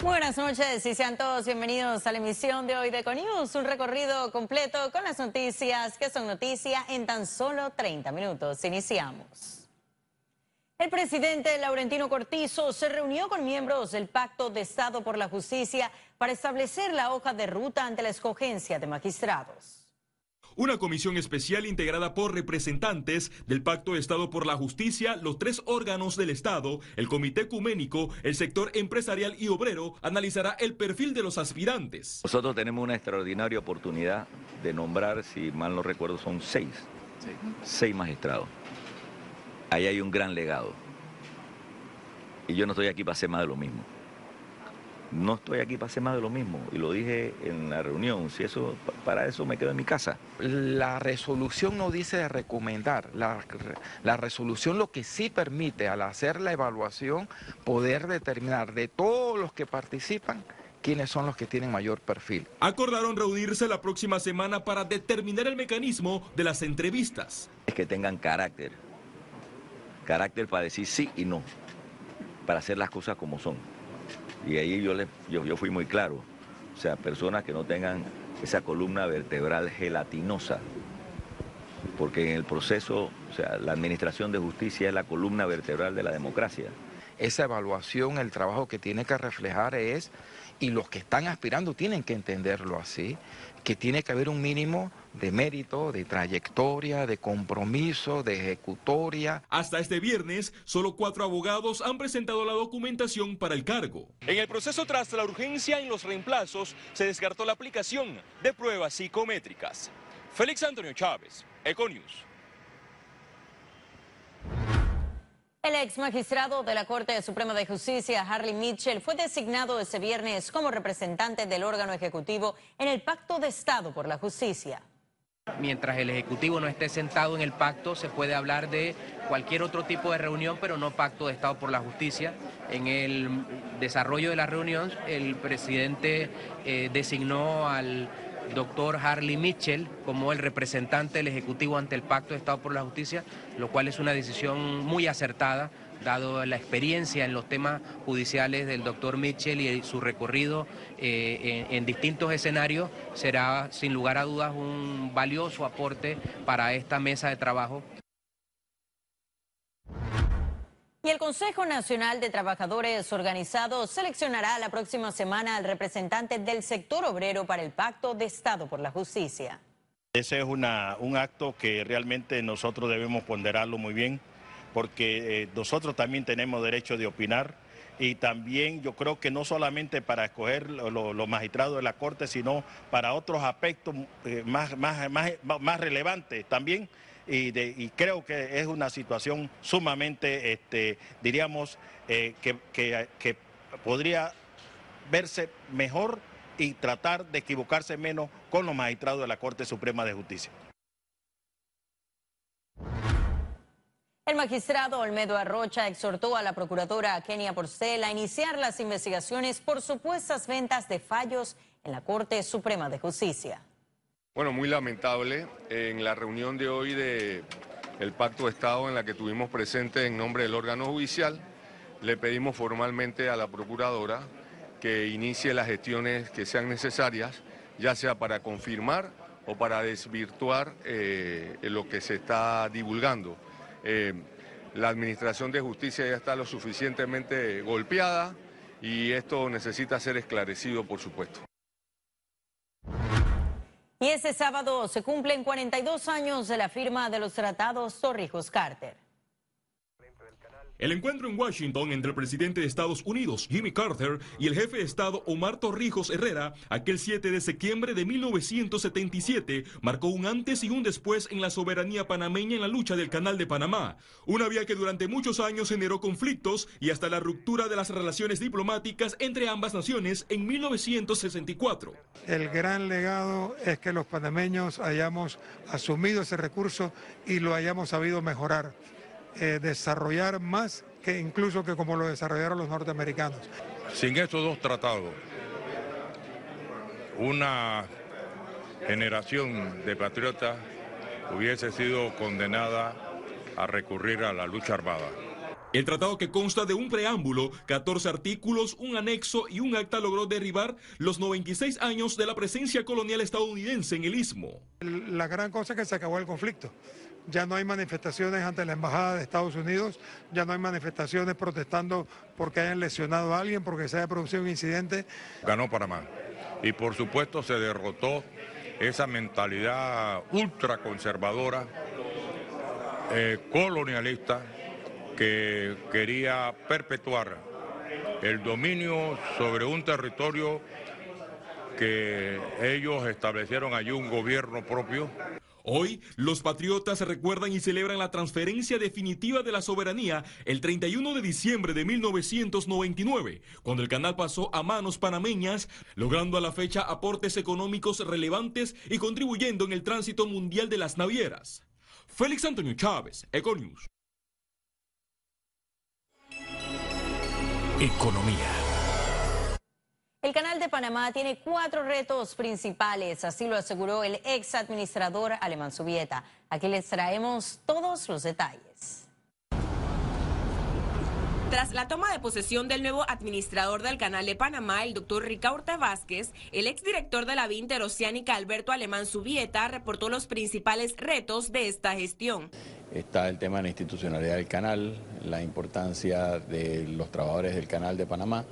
Buenas noches y sean todos bienvenidos a la emisión de hoy de Econius, un recorrido completo con las noticias que son noticia en tan solo 30 minutos. Iniciamos. El presidente Laurentino Cortizo se reunió con miembros del Pacto de Estado por la Justicia para establecer la hoja de ruta ante la escogencia de magistrados. Una comisión especial integrada por representantes del Pacto de Estado por la Justicia, los tres órganos del Estado, el Comité Ecuménico, el sector empresarial y obrero, analizará el perfil de los aspirantes. Nosotros tenemos una extraordinaria oportunidad de nombrar, si mal no recuerdo, son seis, seis magistrados. Ahí hay un gran legado. Y yo no estoy aquí para hacer más de lo mismo no estoy aquí para hacer más de lo mismo. Y lo dije en la reunión, si eso, para eso me quedo en mi casa. La resolución no dice de recomendar, la, la resolución lo que sí permite al hacer la evaluación poder determinar de todos los que participan quiénes son los que tienen mayor perfil. Acordaron reunirse la próxima semana para determinar el mecanismo de las entrevistas. Es que tengan carácter, carácter para decir sí y no, para hacer las cosas como son. Y ahí yo, le, yo, fui muy claro. O sea, personas que no tengan esa columna vertebral gelatinosa, porque en el proceso, o sea, la administración de justicia es la columna vertebral de la democracia. Esa evaluación, el trabajo que tiene que reflejar es, y los que están aspirando tienen que entenderlo así, que tiene que haber un mínimo de mérito, de trayectoria, de compromiso, de ejecutoria. Hasta este viernes, solo cuatro abogados han presentado la documentación para el cargo. En el proceso tras la urgencia en los reemplazos, se descartó la aplicación de pruebas psicométricas. Félix Antonio Chávez, Econius. El ex magistrado de la Corte Suprema de Justicia, Harley Mitchell, fue designado ese viernes como representante del órgano ejecutivo en el Pacto de Estado por la Justicia. Mientras el Ejecutivo no esté sentado en el pacto, se puede hablar de cualquier otro tipo de reunión, pero no pacto de Estado por la Justicia. En el desarrollo de la reunión, el presidente eh, designó al doctor Harley Mitchell como el representante del Ejecutivo ante el Pacto de Estado por la Justicia, lo cual es una decisión muy acertada, dado la experiencia en los temas judiciales del doctor Mitchell y su recorrido eh, en, en distintos escenarios, será sin lugar a dudas un valioso aporte para esta mesa de trabajo. Y el Consejo Nacional de Trabajadores Organizados seleccionará la próxima semana al representante del sector obrero para el Pacto de Estado por la Justicia. Ese es un acto que realmente nosotros debemos ponderarlo muy bien, porque eh, nosotros también tenemos derecho de opinar y también yo creo que no solamente para escoger los magistrados de la Corte, sino para otros aspectos eh, más, más, más, más relevantes también y, creo que es una situación sumamente, este, diríamos, eh, que, podría verse mejor y tratar de equivocarse menos con los magistrados de la Corte Suprema de Justicia. El magistrado Olmedo Arrocha exhortó a la procuradora Kenia Porcel a iniciar las investigaciones por supuestas ventas de fallos en la Corte Suprema de Justicia. Bueno, muy lamentable. En la reunión de hoy del Pacto de Estado en la que tuvimos presente en nombre del órgano judicial, le pedimos formalmente a la Procuradora que inicie las gestiones que sean necesarias, ya sea para confirmar o para desvirtuar eh, lo que se está divulgando. Eh, la Administración de Justicia ya está lo suficientemente golpeada y esto necesita ser esclarecido, por supuesto. Y este sábado se cumplen 42 años de la firma de los tratados Torrijos-Carter. El encuentro en Washington entre el presidente de Estados Unidos, Jimmy Carter, y el jefe de Estado, Omar Torrijos Herrera, aquel 7 de septiembre de 1977, marcó un antes y un después en la soberanía panameña en la lucha del Canal de Panamá. Una vía que durante muchos años generó conflictos y hasta la ruptura de las relaciones diplomáticas entre ambas naciones en 1964. El gran legado es que los panameños hayamos asumido ese recurso y lo hayamos sabido mejorar. Eh, desarrollar más que incluso que como lo desarrollaron los norteamericanos. Sin estos dos tratados, una generación de patriotas hubiese sido condenada a recurrir a la lucha armada. El tratado que consta de un preámbulo, 14 artículos, un anexo y un acta logró derribar los 96 años de la presencia colonial estadounidense en el istmo. La gran cosa es que se acabó el conflicto. Ya no hay manifestaciones ante la Embajada de Estados Unidos, ya no hay manifestaciones protestando porque hayan lesionado a alguien, porque se haya producido un incidente. Ganó Panamá. Y por supuesto se derrotó esa mentalidad ultraconservadora, eh, colonialista, que quería perpetuar el dominio sobre un territorio que ellos establecieron allí un gobierno propio. Hoy, los patriotas recuerdan y celebran la transferencia definitiva de la soberanía el 31 de diciembre de 1999, cuando el canal pasó a manos panameñas, logrando a la fecha aportes económicos relevantes y contribuyendo en el tránsito mundial de las navieras. Félix Antonio Chávez, Econius. Economía. El Canal de Panamá tiene cuatro retos principales, así lo aseguró el ex administrador Alemán Subieta. Aquí les traemos todos los detalles. Tras la toma de posesión del nuevo administrador del Canal de Panamá, el doctor Ricaurte Vázquez, el exdirector de la vía interoceánica Alberto Alemán Subieta reportó los principales retos de esta gestión. Está el tema de la institucionalidad del canal, la importancia de los trabajadores del Canal de Panamá,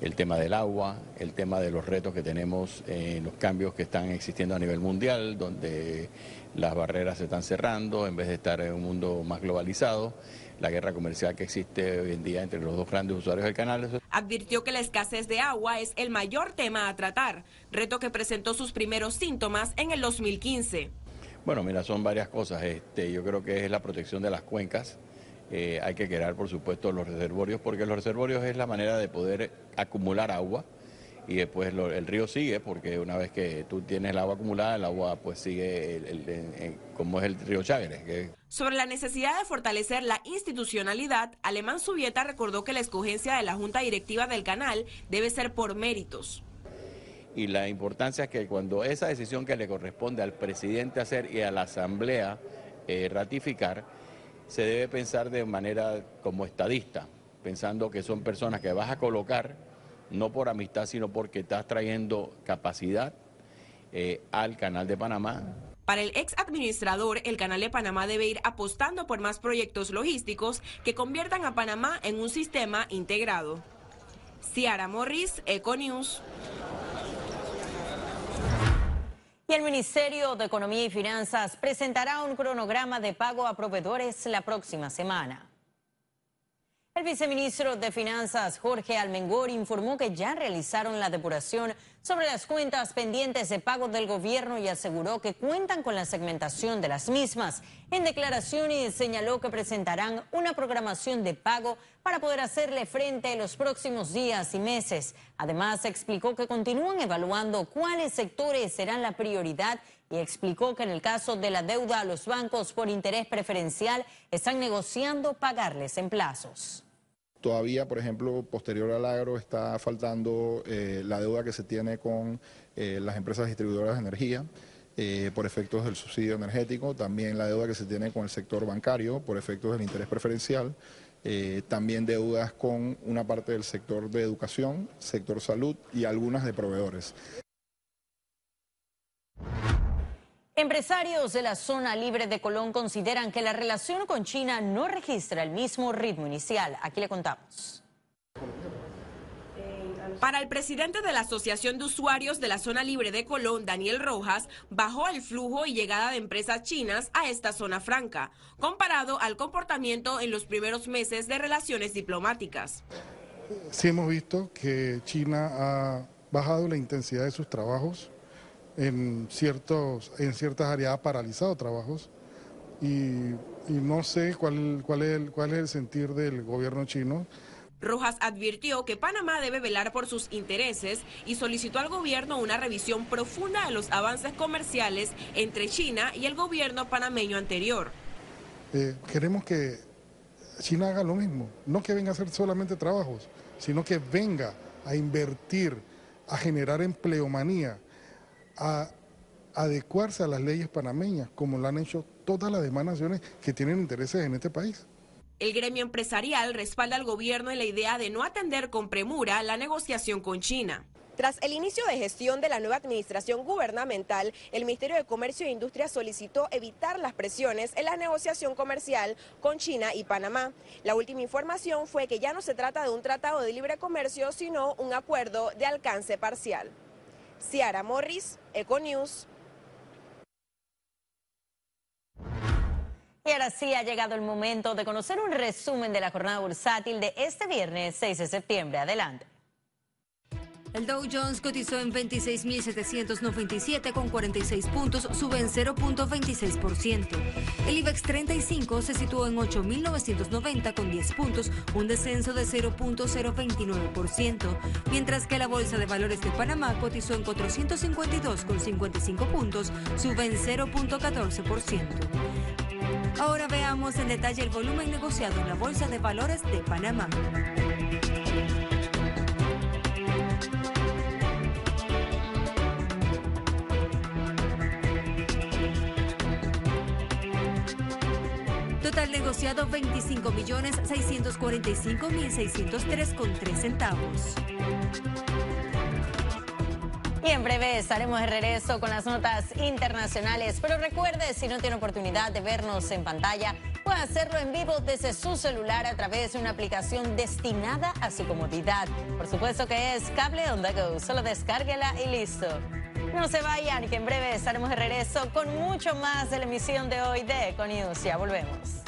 el tema del agua, el tema de los retos que tenemos en los cambios que están existiendo a nivel mundial, donde las barreras se están cerrando en vez de estar en un mundo más globalizado la guerra comercial que existe hoy en día entre los dos grandes usuarios del canal. Advirtió que la escasez de agua es el mayor tema a tratar, reto que presentó sus primeros síntomas en el 2015. Bueno, mira, son varias cosas. Este, yo creo que es la protección de las cuencas. Eh, hay que crear, por supuesto, los reservorios, porque los reservorios es la manera de poder acumular agua y después el río sigue, porque una vez que tú tienes el agua acumulada, el agua pues sigue como es el río Chagres. Sobre la necesidad de fortalecer la institucionalidad, Alemán Subieta recordó que la escogencia de la Junta Directiva del canal debe ser por méritos y la importancia es que cuando esa decisión que le corresponde al presidente hacer y a la asamblea eh, ratificar, se debe pensar de manera como estadista, pensando que son personas que vas a colocar no por amistad, sino porque estás trayendo capacidad eh, al Canal de Panamá. Para el ex administrador, el Canal de Panamá debe ir apostando por más proyectos logísticos que conviertan a Panamá en un sistema integrado. Ciara Morris, Econews. Y el Ministerio de Economía y Finanzas presentará un cronograma de pago a proveedores la próxima semana. El viceministro de Finanzas, Jorge Almengor, informó que ya realizaron la depuración sobre las cuentas pendientes de pago del gobierno y aseguró que cuentan con la segmentación de las mismas. En declaraciones señaló que presentarán una programación de pago para poder hacerle frente en los próximos días y meses. Además, explicó que continúan evaluando cuáles sectores serán la prioridad y explicó que en el caso de la deuda a los bancos por interés preferencial están negociando pagarles en plazos. Todavía, por ejemplo, posterior al agro está faltando eh, la deuda que se tiene con eh, las empresas distribuidoras de energía eh, por efectos del subsidio energético, también la deuda que se tiene con el sector bancario por efectos del interés preferencial, también deudas con una parte del sector de educación, sector salud y algunas de proveedores. Empresarios de la zona libre de Colón consideran que la relación con China no registra el mismo ritmo inicial. Aquí le contamos. Para el presidente de la Asociación de Usuarios de la Zona Libre de Colón, Daniel Rojas, bajó el flujo y llegada de empresas chinas a esta zona franca, comparado al comportamiento en los primeros meses de relaciones diplomáticas. Sí hemos visto que China ha bajado la intensidad de sus trabajos en, ciertos, en ciertas áreas ha paralizado trabajos y, no sé cuál, cuál, es el, cuál es el sentir del gobierno chino. Rojas advirtió que Panamá debe velar por sus intereses y solicitó al gobierno una revisión profunda de los avances comerciales entre China y el gobierno panameño anterior. Eh, queremos que China haga lo mismo, no que venga a hacer solamente trabajos, sino que venga a invertir, a generar empleomanía, a adecuarse a las leyes panameñas, como lo han hecho todas las demás naciones que tienen intereses en este país. El gremio empresarial respalda al gobierno en la idea de no atender con premura la negociación con China. Tras el inicio de gestión de la nueva administración gubernamental, el Ministerio de Comercio e Industria solicitó evitar las presiones en la negociación comercial con China y Panamá. La última información fue que ya no se trata de un tratado de libre comercio, sino un acuerdo de alcance parcial. Ciara Morris, Econews. Y ahora sí ha llegado el momento de conocer un resumen de la jornada bursátil de este viernes 6 de septiembre. Adelante. El Dow Jones cotizó en 26.797 con 46 puntos, sube en 0.26%. El IBEX 35 se situó en 8.990 con 10 puntos, un descenso de 0.029%, mientras que la Bolsa de Valores de Panamá cotizó en 452 con 55 puntos, sube en 0.14%. Ahora veamos en detalle el volumen negociado en la Bolsa de Valores de Panamá. Total negociado 25 millones 645 mil 603 con 3 centavos. Y en breve estaremos de regreso con las notas internacionales. Pero recuerde, si no tiene oportunidad de vernos en pantalla, puede hacerlo en vivo desde su celular a través de una aplicación destinada a su comodidad. Por supuesto que es Cable On The Go. Solo descárguela y listo. No se vayan, que en breve estaremos de regreso con mucho más de la emisión de hoy de Econius. Ya volvemos.